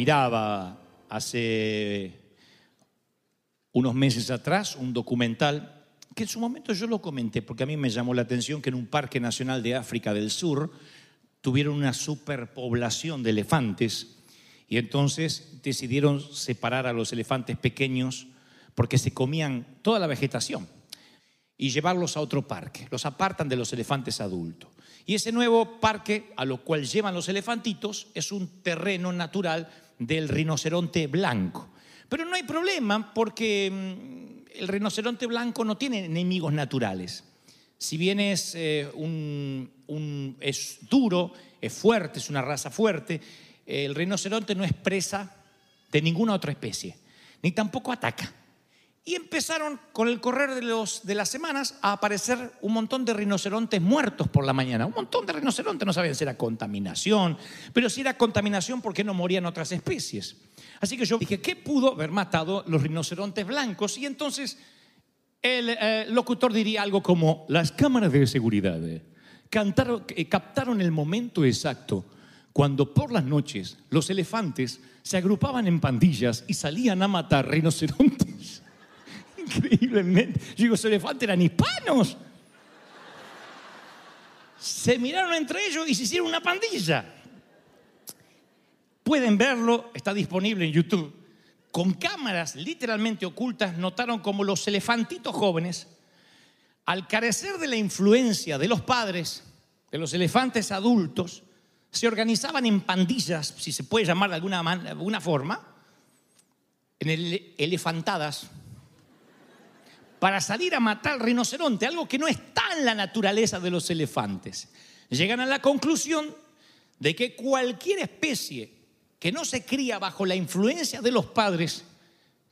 miraba hace unos meses atrás un documental que en su momento yo lo comenté porque a mí me llamó la atención que en un parque nacional de África del Sur tuvieron una superpoblación de elefantes y entonces decidieron separar a los elefantes pequeños porque se comían toda la vegetación y llevarlos a otro parque. Los apartan de los elefantes adultos. Y ese nuevo parque a lo cual llevan los elefantitos es un terreno natural del rinoceronte blanco. Pero no hay problema porque mm, el rinoceronte blanco no tiene enemigos naturales. Si bien es, eh, un- un- es duro, es fuerte, es una raza fuerte, el rinoceronte no es presa de ninguna otra especie, ni tampoco ataca. Y empezaron con el correr de, los, de las semanas a aparecer un montón de rinocerontes muertos por la mañana. Un montón de rinocerontes, no sabían si era contaminación, pero si era contaminación, ¿por qué no morían otras especies? Así que yo dije, ¿qué pudo haber matado los rinocerontes blancos? Y entonces el eh, locutor diría algo como, las cámaras de seguridad eh, eh, captaron el momento exacto cuando por las noches los elefantes se agrupaban en pandillas y salían a matar rinocerontes. Increíblemente. Yo digo, esos elefantes eran hispanos. Se miraron entre ellos y se hicieron una pandilla. Pueden verlo, está disponible en YouTube. Con cámaras literalmente ocultas notaron como los elefantitos jóvenes, al carecer de la influencia de los padres, de los elefantes adultos, se organizaban en pandillas, si se puede llamar de alguna, alguna forma, en ele- elefantadas, para salir a matar al rinoceronte, algo que no está en la naturaleza de los elefantes. Llegan a la conclusión de que cualquier especie que no se cría bajo la influencia de los padres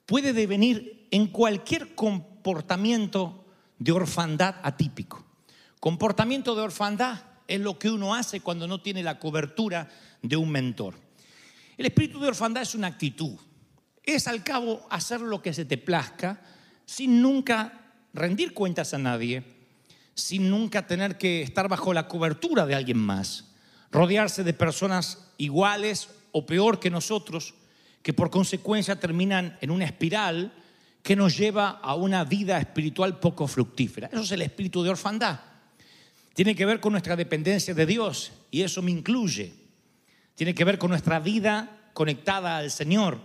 puede devenir en cualquier comportamiento de orfandad atípico. Comportamiento de orfandad es lo que uno hace cuando no tiene la cobertura de un mentor. El espíritu de orfandad es una actitud. Es al cabo hacer lo que se te plazca sin nunca rendir cuentas a nadie, sin nunca tener que estar bajo la cobertura de alguien más, rodearse de personas iguales o peor que nosotros, que por consecuencia terminan en una espiral que nos lleva a una vida espiritual poco fructífera. Eso es el espíritu de orfandad. Tiene que ver con nuestra dependencia de Dios y eso me incluye. Tiene que ver con nuestra vida conectada al Señor,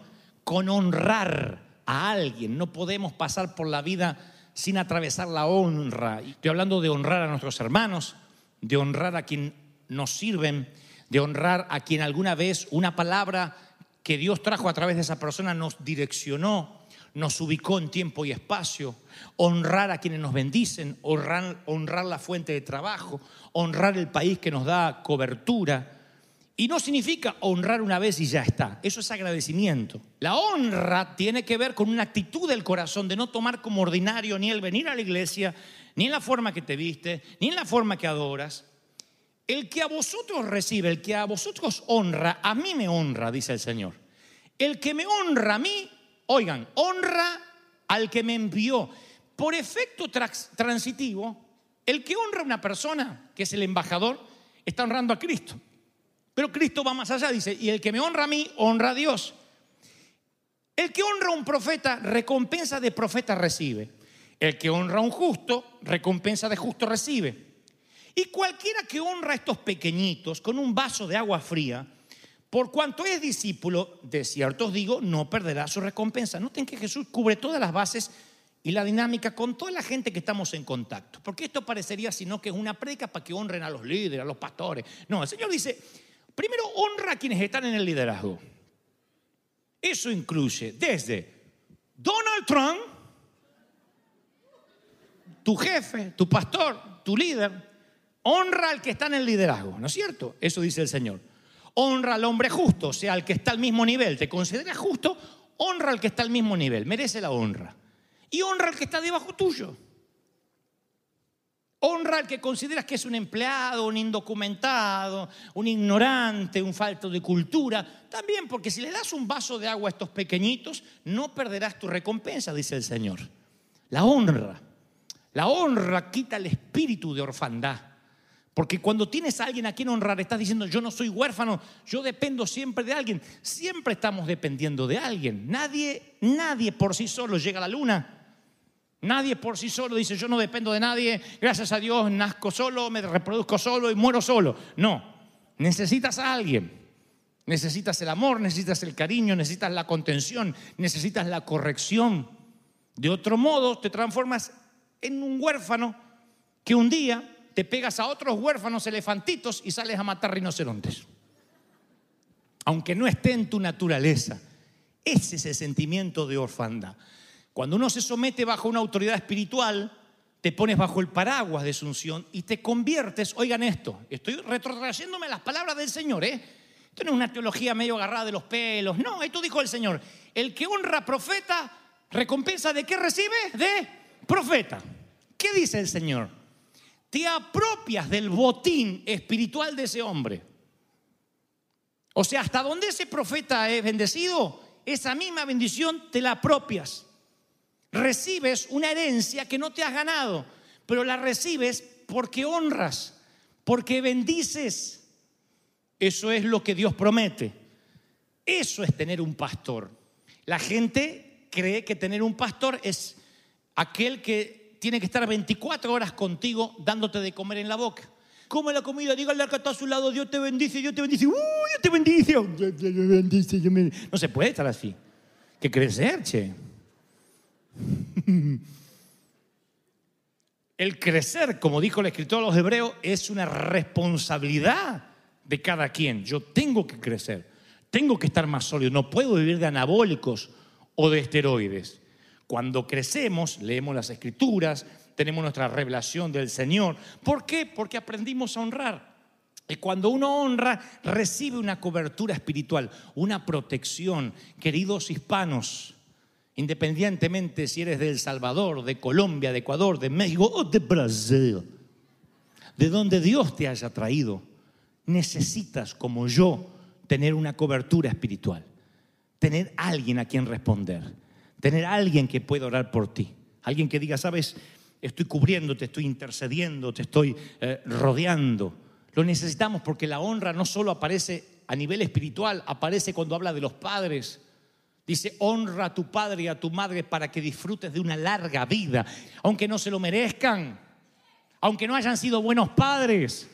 con honrar a alguien. No podemos pasar por la vida sin atravesar la honra. Estoy hablando de honrar a nuestros hermanos, de honrar a quien nos sirven, de honrar a quien alguna vez una palabra que Dios trajo a través de esa persona nos direccionó, nos ubicó en tiempo y espacio, honrar a quienes nos bendicen, honrar, honrar la fuente de trabajo, honrar el país que nos da cobertura. Y no significa honrar una vez y ya está. Eso es agradecimiento. La honra tiene que ver con una actitud del corazón de no tomar como ordinario ni el venir a la iglesia, ni en la forma que te viste, ni en la forma que adoras. El que a vosotros recibe, el que a vosotros honra, a mí me honra, dice el Señor. El que me honra a mí, oigan, honra al que me envió. Por efecto transitivo, el que honra a una persona, que es el embajador, está honrando a Cristo. Pero Cristo va más allá, dice, y el que me honra a mí, honra a Dios. El que honra a un profeta, recompensa de profeta recibe. El que honra a un justo, recompensa de justo recibe. Y cualquiera que honra a estos pequeñitos con un vaso de agua fría, por cuanto es discípulo, de cierto os digo, no perderá su recompensa. Noten que Jesús cubre todas las bases y la dinámica con toda la gente que estamos en contacto. Porque esto parecería sino que es una predica para que honren a los líderes, a los pastores. No, el Señor dice, primero honra a quienes están en el liderazgo. Eso incluye desde Donald Trump, tu jefe, tu pastor, tu líder, honra al que está en el liderazgo, ¿no es cierto? Eso dice el Señor. Honra al hombre justo, o sea, al que está al mismo nivel. ¿Te consideras justo? Honra al que está al mismo nivel, merece la honra. Y honra al que está debajo tuyo. Honra al que consideras que es un empleado, un indocumentado, un ignorante, un falto de cultura. También porque si le das un vaso de agua a estos pequeñitos, no perderás tu recompensa, dice el Señor. La honra. La honra quita el espíritu de orfandad. Porque cuando tienes a alguien a quien honrar, estás diciendo, yo no soy huérfano, yo dependo siempre de alguien. Siempre estamos dependiendo de alguien. Nadie, nadie por sí solo llega a la luna. Nadie por sí solo dice, yo no dependo de nadie, gracias a Dios nazco solo, me reproduzco solo y muero solo. No, necesitas a alguien. Necesitas el amor, necesitas el cariño, necesitas la contención, necesitas la corrección. De otro modo, te transformas en un huérfano que un día te pegas a otros huérfanos elefantitos y sales a matar rinocerontes. Aunque no esté en tu naturaleza. Ese es el sentimiento de orfandad. Cuando uno se somete bajo una autoridad espiritual, te pones bajo el paraguas de Asunción y te conviertes, oigan esto, estoy retrotrayéndome las palabras del Señor, ¿eh? Esto no es una teología medio agarrada de los pelos, no, esto dijo el Señor, el que honra profeta, recompensa de qué recibe? De profeta. ¿Qué dice el Señor? Te apropias del botín espiritual de ese hombre. O sea, hasta donde ese profeta es bendecido, esa misma bendición te la apropias recibes una herencia que no te has ganado, pero la recibes porque honras, porque bendices. Eso es lo que Dios promete. Eso es tener un pastor. La gente cree que tener un pastor es aquel que tiene que estar 24 horas contigo dándote de comer en la boca. Come la comida, dígale al que a su lado, Dios te bendice, Dios te bendice, ¡Uh, Dios te bendice, Dios te bendice. Dios me-". No se puede estar así. Que crecer, che. El crecer, como dijo el escritor de los hebreos, es una responsabilidad de cada quien. Yo tengo que crecer, tengo que estar más sólido, no puedo vivir de anabólicos o de esteroides. Cuando crecemos, leemos las escrituras, tenemos nuestra revelación del Señor. ¿Por qué? Porque aprendimos a honrar. Y cuando uno honra, recibe una cobertura espiritual, una protección. Queridos hispanos, independientemente si eres de El Salvador, de Colombia, de Ecuador, de México o de Brasil, de donde Dios te haya traído, necesitas, como yo, tener una cobertura espiritual, tener alguien a quien responder, tener alguien que pueda orar por ti, alguien que diga, sabes, estoy cubriendo, te estoy intercediendo, te estoy eh, rodeando. Lo necesitamos porque la honra no solo aparece a nivel espiritual, aparece cuando habla de los padres, Dice, honra a tu padre y a tu madre para que disfrutes de una larga vida, aunque no se lo merezcan, aunque no hayan sido buenos padres.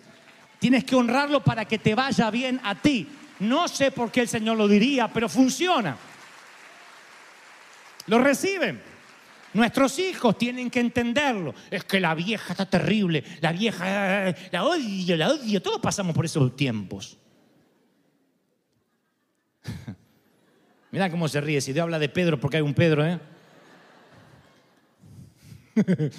Tienes que honrarlo para que te vaya bien a ti. No sé por qué el Señor lo diría, pero funciona. Lo reciben. Nuestros hijos tienen que entenderlo. Es que la vieja está terrible, la vieja, la odio, la odio. Todos pasamos por esos tiempos. Mira cómo se ríe. Si Dios habla de Pedro, porque hay un Pedro, ¿eh?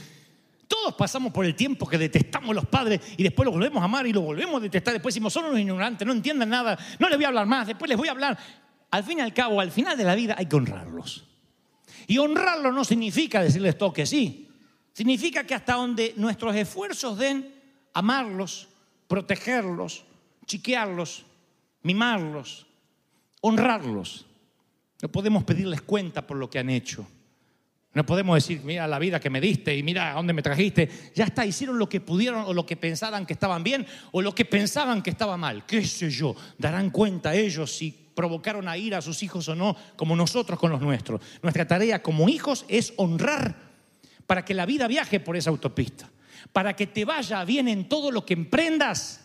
Todos pasamos por el tiempo que detestamos a los padres y después los volvemos a amar y los volvemos a detestar. Después decimos, son unos ignorantes, no entienden nada, no les voy a hablar más, después les voy a hablar. Al fin y al cabo, al final de la vida hay que honrarlos. Y honrarlos no significa decirles todo que sí. Significa que hasta donde nuestros esfuerzos den, amarlos, protegerlos, chiquearlos, mimarlos, honrarlos. No podemos pedirles cuenta por lo que han hecho. No podemos decir, mira la vida que me diste y mira a dónde me trajiste. Ya está, hicieron lo que pudieron o lo que pensaban que estaban bien o lo que pensaban que estaba mal. ¿Qué sé yo? Darán cuenta ellos si provocaron a ir a sus hijos o no, como nosotros con los nuestros. Nuestra tarea como hijos es honrar para que la vida viaje por esa autopista, para que te vaya bien en todo lo que emprendas.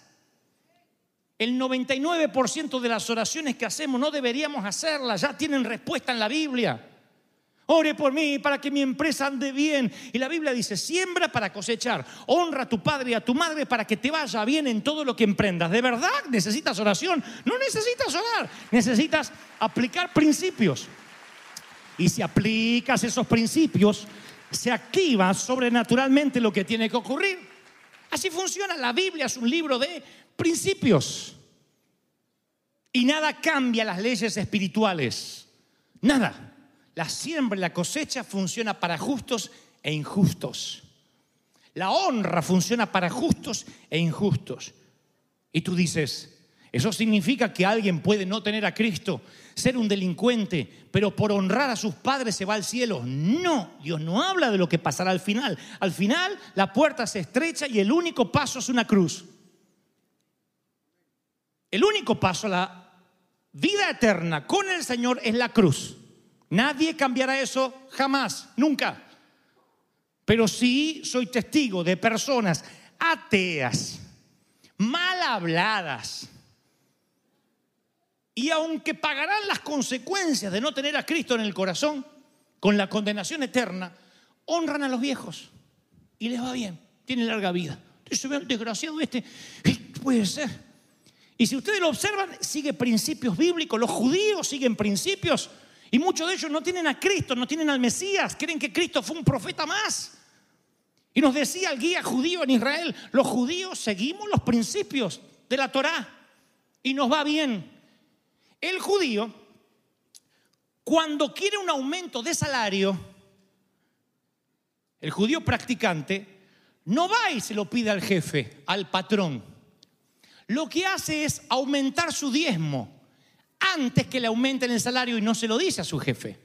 El 99% de las oraciones que hacemos no deberíamos hacerlas, ya tienen respuesta en la Biblia. Ore por mí para que mi empresa ande bien. Y la Biblia dice, siembra para cosechar. Honra a tu padre y a tu madre para que te vaya bien en todo lo que emprendas. ¿De verdad necesitas oración? No necesitas orar. Necesitas aplicar principios. Y si aplicas esos principios, se activa sobrenaturalmente lo que tiene que ocurrir. Así funciona. La Biblia es un libro de principios. Y nada cambia las leyes espirituales. Nada. La siembra y la cosecha funciona para justos e injustos. La honra funciona para justos e injustos. Y tú dices, eso significa que alguien puede no tener a Cristo, ser un delincuente, pero por honrar a sus padres se va al cielo. No, Dios no habla de lo que pasará al final. Al final la puerta se estrecha y el único paso es una cruz. El único paso a la vida eterna con el Señor es la cruz. Nadie cambiará eso jamás, nunca. Pero sí soy testigo de personas ateas, mal habladas. Y aunque pagarán las consecuencias de no tener a Cristo en el corazón, con la condenación eterna, honran a los viejos y les va bien, tienen larga vida. "Ve, el desgraciado este, ¿qué puede ser? Y si ustedes lo observan, sigue principios bíblicos, los judíos siguen principios. Y muchos de ellos no tienen a Cristo, no tienen al Mesías, creen que Cristo fue un profeta más. Y nos decía el guía judío en Israel, los judíos seguimos los principios de la Torá y nos va bien. El judío, cuando quiere un aumento de salario, el judío practicante no va y se lo pide al jefe, al patrón. Lo que hace es aumentar su diezmo antes que le aumenten el salario y no se lo dice a su jefe.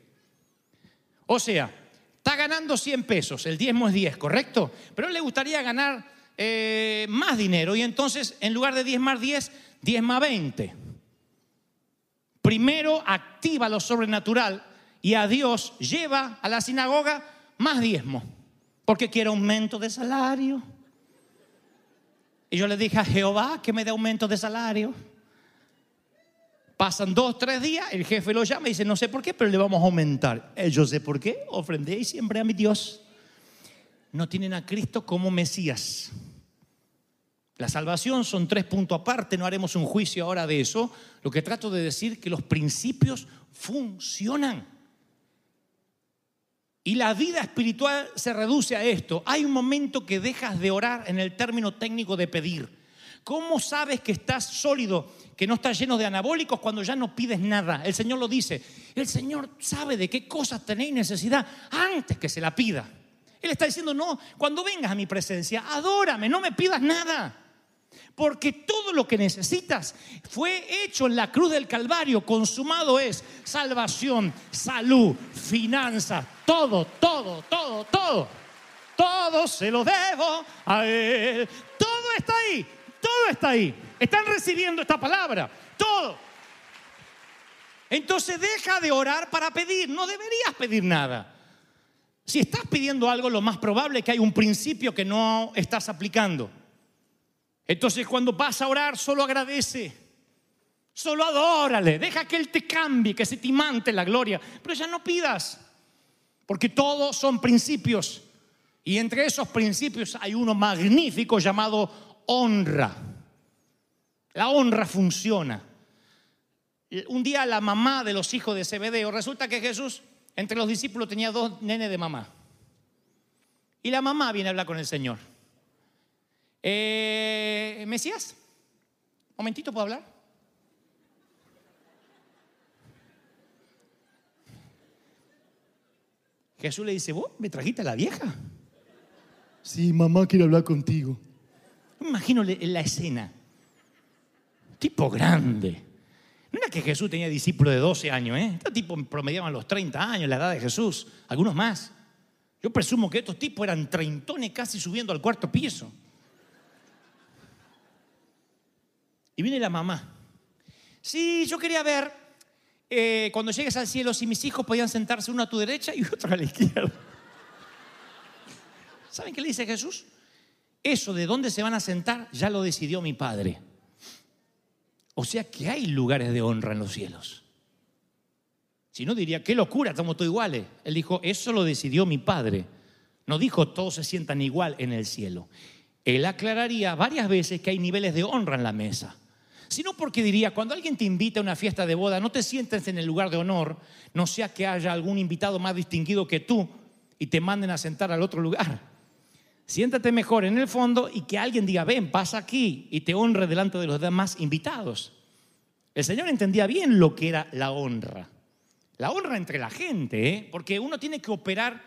O sea, está ganando 100 pesos, el diezmo es 10, ¿correcto? Pero le gustaría ganar eh, más dinero y entonces en lugar de 10 más 10, 10 más 20. Primero activa lo sobrenatural y a Dios lleva a la sinagoga más diezmo, porque quiere aumento de salario. Y yo le dije a Jehová que me dé aumento de salario. Pasan dos, tres días, el jefe lo llama y dice, no sé por qué, pero le vamos a aumentar. Eh, yo sé por qué, ofrendé y siempre a mi Dios. No tienen a Cristo como Mesías. La salvación son tres puntos aparte, no haremos un juicio ahora de eso. Lo que trato de decir que los principios funcionan. Y la vida espiritual se reduce a esto. Hay un momento que dejas de orar en el término técnico de pedir. ¿Cómo sabes que estás sólido, que no estás lleno de anabólicos cuando ya no pides nada? El Señor lo dice. El Señor sabe de qué cosas tenéis necesidad antes que se la pida. Él está diciendo, no, cuando vengas a mi presencia, adórame, no me pidas nada. Porque todo lo que necesitas fue hecho en la cruz del Calvario, consumado es salvación, salud, finanzas, todo, todo, todo, todo. Todo se lo debo a Él. Todo está ahí, todo está ahí. Están recibiendo esta palabra, todo. Entonces deja de orar para pedir, no deberías pedir nada. Si estás pidiendo algo, lo más probable es que hay un principio que no estás aplicando. Entonces cuando vas a orar, solo agradece. Solo adórale. Deja que Él te cambie, que se te imante la gloria. Pero ya no pidas. Porque todos son principios. Y entre esos principios hay uno magnífico llamado honra. La honra funciona. Un día la mamá de los hijos de Zebedeo, resulta que Jesús entre los discípulos tenía dos nenes de mamá. Y la mamá viene a hablar con el Señor. Eh, Mesías, momentito, ¿puedo hablar? Jesús le dice, ¿vos me trajiste a la vieja? Sí, mamá quiere hablar contigo. Me imagino la escena. Tipo grande. No era que Jesús tenía discípulos de 12 años, ¿eh? Estos tipos promediaban los 30 años, la edad de Jesús, algunos más. Yo presumo que estos tipos eran treintones casi subiendo al cuarto piso. Y viene la mamá. Sí, yo quería ver eh, cuando llegues al cielo, si mis hijos podían sentarse uno a tu derecha y otro a la izquierda. ¿Saben qué le dice Jesús? Eso de dónde se van a sentar ya lo decidió mi Padre. O sea que hay lugares de honra en los cielos. Si no diría, qué locura, estamos todos iguales. Él dijo, eso lo decidió mi Padre. No dijo, todos se sientan igual en el cielo. Él aclararía varias veces que hay niveles de honra en la mesa. Sino porque diría, cuando alguien te invita a una fiesta de boda, no te sientes en el lugar de honor, no sea que haya algún invitado más distinguido que tú y te manden a sentar al otro lugar. Siéntate mejor en el fondo y que alguien diga, ven, pasa aquí y te honre delante de los demás invitados. El Señor entendía bien lo que era la honra. La honra entre la gente, ¿eh? porque uno tiene que operar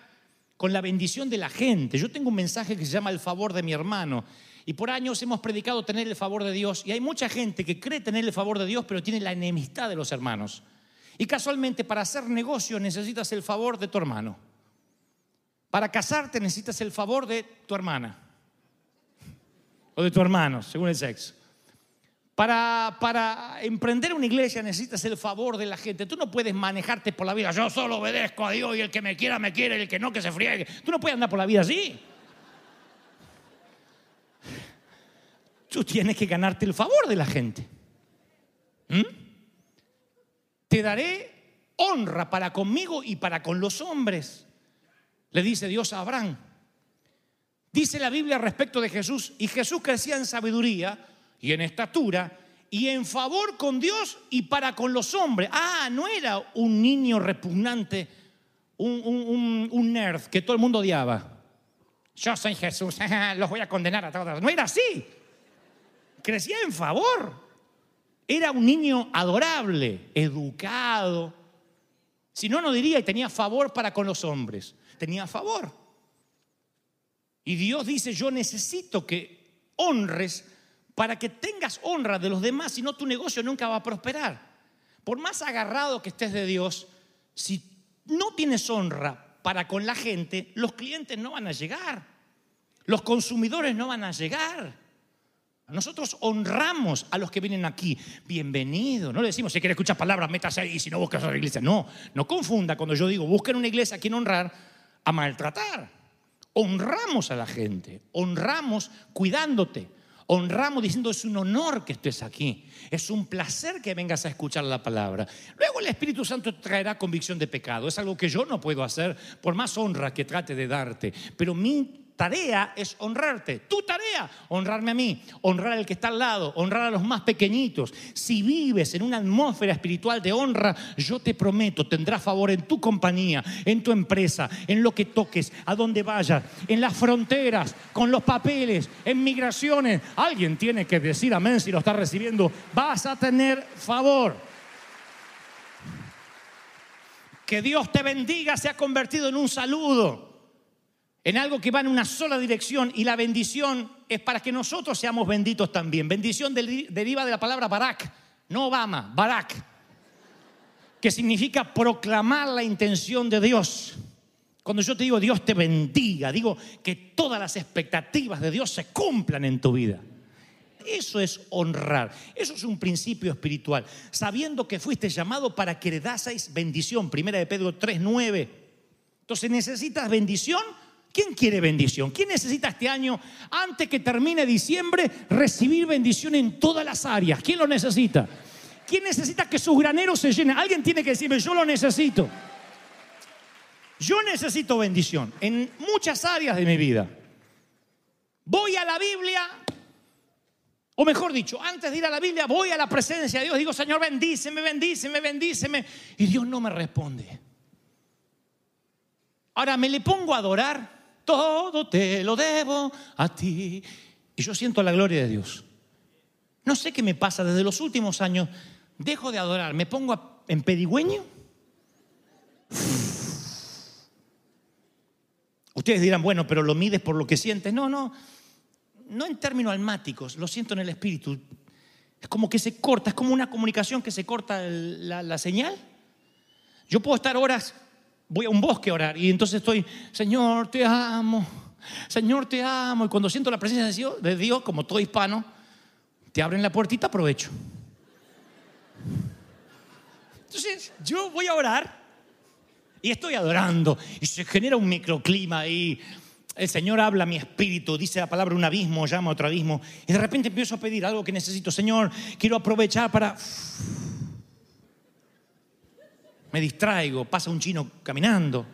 con la bendición de la gente. Yo tengo un mensaje que se llama el favor de mi hermano. Y por años hemos predicado tener el favor de Dios. Y hay mucha gente que cree tener el favor de Dios, pero tiene la enemistad de los hermanos. Y casualmente para hacer negocio necesitas el favor de tu hermano. Para casarte necesitas el favor de tu hermana. O de tu hermano, según el sexo. Para, para emprender una iglesia necesitas el favor de la gente. Tú no puedes manejarte por la vida. Yo solo obedezco a Dios y el que me quiera, me quiere, el que no, que se friegue. Tú no puedes andar por la vida así. Tú tienes que ganarte el favor de la gente. ¿Mm? Te daré honra para conmigo y para con los hombres. Le dice Dios a Abraham. Dice la Biblia respecto de Jesús, y Jesús crecía en sabiduría y en estatura y en favor con Dios y para con los hombres. Ah, no era un niño repugnante, un, un- un- nerd que todo el mundo odiaba. Yo soy Jesús, los voy a condenar a todos. No era así. Crecía en favor. Era un niño adorable, educado. Si no, no diría y tenía favor para con los hombres. Tenía favor. Y Dios dice, yo necesito que honres para que tengas honra de los demás, si no tu negocio nunca va a prosperar. Por más agarrado que estés de Dios, si no tienes honra para con la gente, los clientes no van a llegar. Los consumidores no van a llegar. Nosotros honramos a los que vienen aquí. Bienvenido. No le decimos, si quiere escuchar palabras, métase ahí, si no buscas otra iglesia. No, no confunda cuando yo digo, busquen una iglesia a quien honrar, a maltratar. Honramos a la gente, honramos cuidándote, honramos diciendo es un honor que estés aquí, es un placer que vengas a escuchar la palabra. Luego el Espíritu Santo traerá convicción de pecado, es algo que yo no puedo hacer por más honra que trate de darte, pero mi tarea es honrarte. Tu tarea, honrarme a mí, honrar al que está al lado, honrar a los más pequeñitos. Si vives en una atmósfera espiritual de honra, yo te prometo, tendrás favor en tu compañía, en tu empresa, en lo que toques, a donde vayas, en las fronteras, con los papeles, en migraciones. Alguien tiene que decir amén si lo está recibiendo. Vas a tener favor. Que Dios te bendiga se ha convertido en un saludo en algo que va en una sola dirección y la bendición es para que nosotros seamos benditos también. Bendición deriva de la palabra Barak, no Obama, Barak, que significa proclamar la intención de Dios. Cuando yo te digo Dios te bendiga, digo que todas las expectativas de Dios se cumplan en tu vida. Eso es honrar. Eso es un principio espiritual. Sabiendo que fuiste llamado para que heredaseis bendición. Primera de Pedro 3.9. Entonces necesitas bendición. ¿Quién quiere bendición? ¿Quién necesita este año, antes que termine diciembre, recibir bendición en todas las áreas? ¿Quién lo necesita? ¿Quién necesita que sus graneros se llenen? Alguien tiene que decirme, yo lo necesito. Yo necesito bendición en muchas áreas de mi vida. Voy a la Biblia, o mejor dicho, antes de ir a la Biblia, voy a la presencia de Dios. Digo, Señor, bendíceme, bendíceme, bendíceme. Y Dios no me responde. Ahora me le pongo a adorar. Todo te lo debo a ti. Y yo siento la gloria de Dios. No sé qué me pasa desde los últimos años. Dejo de adorar, me pongo en pedigüeño. Ustedes dirán, bueno, pero lo mides por lo que sientes. No, no, no en términos almáticos, lo siento en el espíritu. Es como que se corta, es como una comunicación que se corta la señal. Yo puedo estar horas, voy a un bosque a orar y entonces estoy, Señor, te amo, Señor, te amo. Y cuando siento la presencia de Dios, como todo hispano, te abren la puertita, aprovecho. Entonces, yo voy a orar y estoy adorando y se genera un microclima ahí. El Señor habla a mi espíritu, dice la palabra un abismo, llama otro abismo. Y de repente empiezo a pedir algo que necesito. Señor, quiero aprovechar para... Me distraigo, pasa un chino caminando.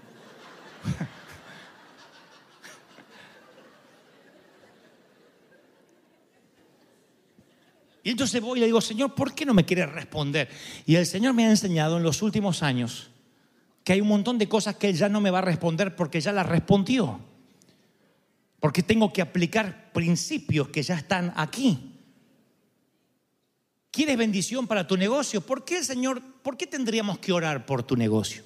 Y entonces voy y le digo, Señor, ¿por qué no me quieres responder? Y el Señor me ha enseñado en los últimos años que hay un montón de cosas que Él ya no me va a responder porque ya las respondió. Porque tengo que aplicar principios que ya están aquí. ¿Quieres bendición para tu negocio? ¿Por qué, Señor, por qué tendríamos que orar por tu negocio?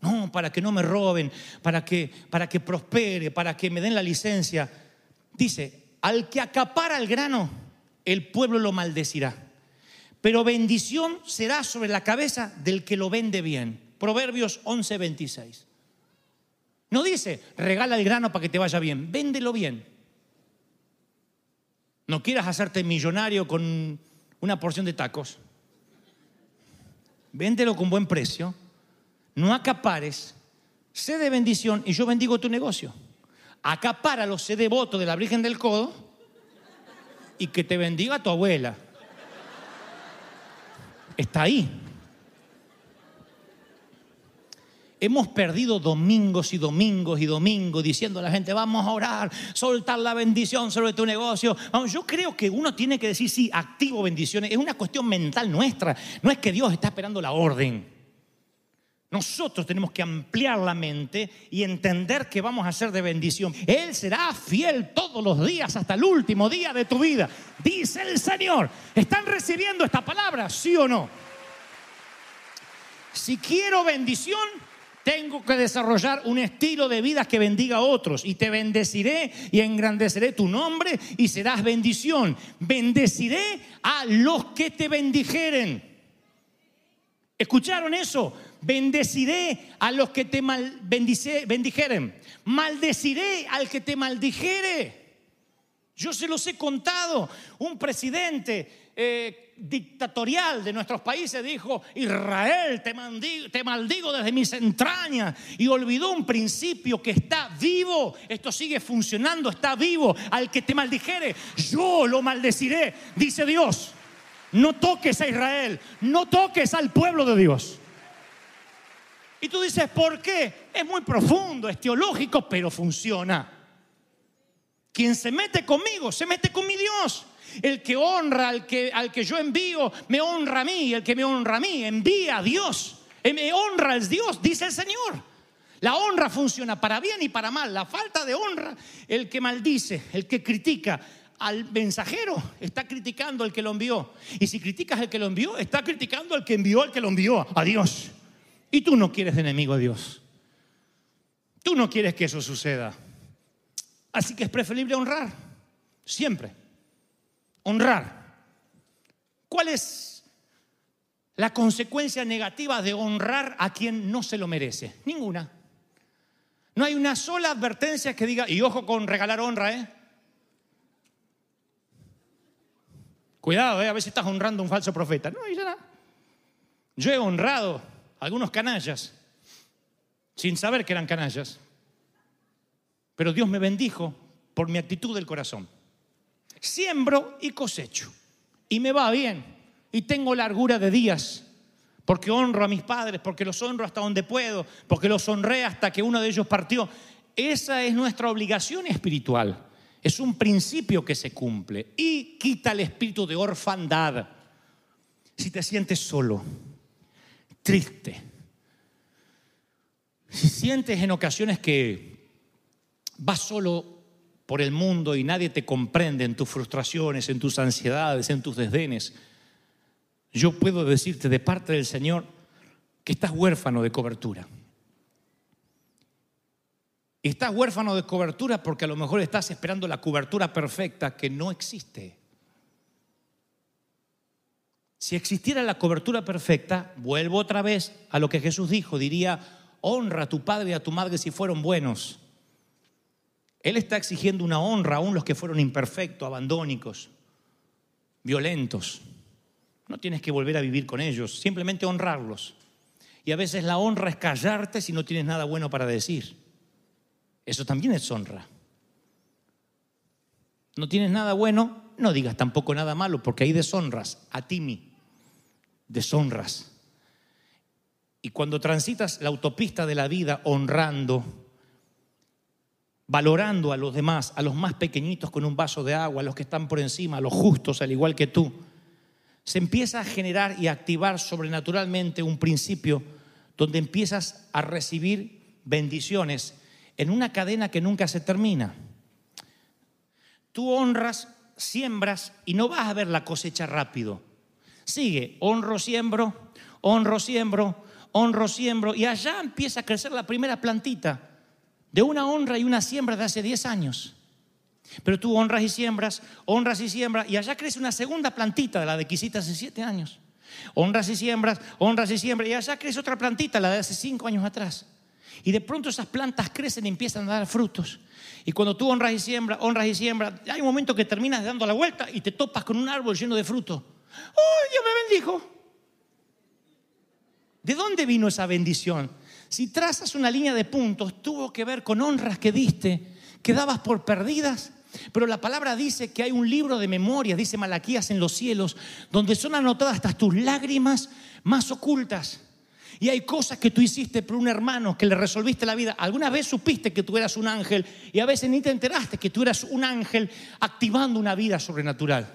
No, para que no me roben, para que, para que prospere, para que me den la licencia. Dice, al que acapara el grano, el pueblo lo maldecirá. Pero bendición será sobre la cabeza del que lo vende bien. Proverbios 11:26. No dice, regala el grano para que te vaya bien, véndelo bien. No quieras hacerte millonario con una porción de tacos. Véndelo con buen precio. No acapares. Sé de bendición y yo bendigo tu negocio. Acapáralo, sé devoto de la Virgen del Codo y que te bendiga tu abuela. Está ahí. Hemos perdido domingos y domingos y domingos diciendo a la gente, vamos a orar, soltar la bendición sobre tu negocio. Vamos, yo creo que uno tiene que decir, sí, activo bendiciones. Es una cuestión mental nuestra. No es que Dios está esperando la orden. Nosotros tenemos que ampliar la mente y entender que vamos a ser de bendición. Él será fiel todos los días hasta el último día de tu vida. Dice el Señor. ¿Están recibiendo esta palabra? ¿Sí o no? Si quiero bendición, tengo que desarrollar un estilo de vida que bendiga a otros y te bendeciré y engrandeceré tu nombre y serás bendición. Bendeciré a los que te bendijeren. ¿Escucharon eso? Bendeciré a los que te mal, bendice, bendijeren. Maldeciré al que te maldijere. Yo se los he contado. Un presidente eh, dictatorial de nuestros países dijo, Israel, te, te maldigo desde mis entrañas. Y olvidó un principio que está vivo. Esto sigue funcionando, está vivo. Al que te maldijere, yo lo maldeciré, dice Dios. No toques a Israel, no toques al pueblo de Dios. Y tú dices, ¿por qué? Es muy profundo, es teológico, pero funciona. Quien se mete conmigo, se mete con mi Dios. El que honra al que, al que yo envío, me honra a mí. El que me honra a mí, envía a Dios. Eh, Me honra al Dios, dice el Señor. La honra funciona para bien y para mal. La falta de honra, el que maldice, el que critica al mensajero, está criticando al que lo envió. Y si criticas al que lo envió, está criticando al que envió al que lo envió, a Dios. Y tú no quieres de enemigo a Dios. Tú no quieres que eso suceda. Así que es preferible honrar, siempre. Honrar. ¿Cuál es la consecuencia negativa de honrar a quien no se lo merece? Ninguna. No hay una sola advertencia que diga, y ojo con regalar honra, ¿eh? Cuidado, ¿eh? a veces estás honrando un falso profeta. No, y ya nada. Yo he honrado a algunos canallas sin saber que eran canallas. Pero Dios me bendijo por mi actitud del corazón. Siembro y cosecho. Y me va bien. Y tengo largura de días. Porque honro a mis padres, porque los honro hasta donde puedo, porque los honré hasta que uno de ellos partió. Esa es nuestra obligación espiritual. Es un principio que se cumple. Y quita el espíritu de orfandad. Si te sientes solo, triste, si sientes en ocasiones que vas solo por el mundo y nadie te comprende en tus frustraciones, en tus ansiedades, en tus desdenes, yo puedo decirte de parte del Señor que estás huérfano de cobertura. Estás huérfano de cobertura porque a lo mejor estás esperando la cobertura perfecta que no existe. Si existiera la cobertura perfecta, vuelvo otra vez a lo que Jesús dijo, diría, honra a tu padre y a tu madre si fueron buenos. Él está exigiendo una honra aún los que fueron imperfectos, abandónicos, violentos. No tienes que volver a vivir con ellos, simplemente honrarlos. Y a veces la honra es callarte si no tienes nada bueno para decir. Eso también es honra. No tienes nada bueno, no digas tampoco nada malo, porque ahí deshonras a ti. Deshonras. Y cuando transitas la autopista de la vida honrando, valorando a los demás, a los más pequeñitos con un vaso de agua, a los que están por encima, a los justos al igual que tú, se empieza a generar y activar sobrenaturalmente un principio donde empiezas a recibir bendiciones en una cadena que nunca se termina. Tú honras, siembras y no vas a ver la cosecha rápido. Sigue, honro, siembro, honro, siembro, honro, siembro y allá empieza a crecer la primera plantita de una honra y una siembra de hace 10 años. Pero tú honras y siembras, honras y siembras, y allá crece una segunda plantita de la de que hace 7 años. Honras y siembras, honras y siembras, y allá crece otra plantita, la de hace 5 años atrás. Y de pronto esas plantas crecen y empiezan a dar frutos. Y cuando tú honras y siembras, honras y siembras, hay un momento que terminas dando la vuelta y te topas con un árbol lleno de frutos. ¡Oh, Dios me bendijo! ¿De dónde vino esa bendición? Si trazas una línea de puntos, tuvo que ver con honras que diste, que dabas por perdidas. Pero la palabra dice que hay un libro de memorias, dice Malaquías en los cielos, donde son anotadas hasta tus lágrimas más ocultas. Y hay cosas que tú hiciste por un hermano que le resolviste la vida. Alguna vez supiste que tú eras un ángel y a veces ni te enteraste que tú eras un ángel activando una vida sobrenatural.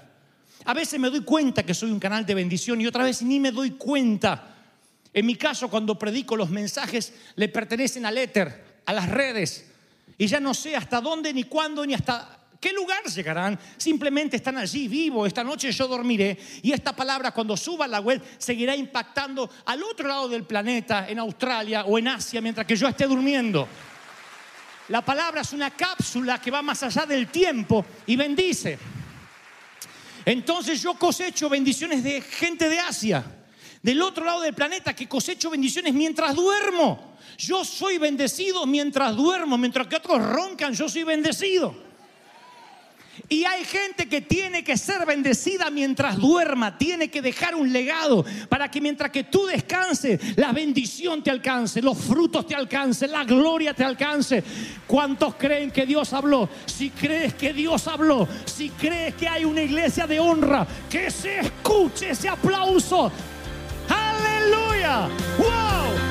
A veces me doy cuenta que soy un canal de bendición y otra vez ni me doy cuenta. En mi caso, cuando predico, los mensajes le pertenecen al éter, a las redes. Y ya no sé hasta dónde, ni cuándo, ni hasta qué lugar llegarán. Simplemente están allí vivos. Esta noche yo dormiré. Y esta palabra, cuando suba a la web, seguirá impactando al otro lado del planeta, en Australia o en Asia, mientras que yo esté durmiendo. La palabra es una cápsula que va más allá del tiempo y bendice. Entonces yo cosecho bendiciones de gente de Asia, del otro lado del planeta, que cosecho bendiciones mientras duermo. Yo soy bendecido mientras duermo, mientras que otros roncan, yo soy bendecido. Y hay gente que tiene que ser bendecida mientras duerma, tiene que dejar un legado para que mientras que tú descanses, la bendición te alcance, los frutos te alcancen, la gloria te alcance. ¿Cuántos creen que Dios habló? Si crees que Dios habló, si crees que hay una iglesia de honra, que se escuche ese aplauso. Hallelujah! Wow!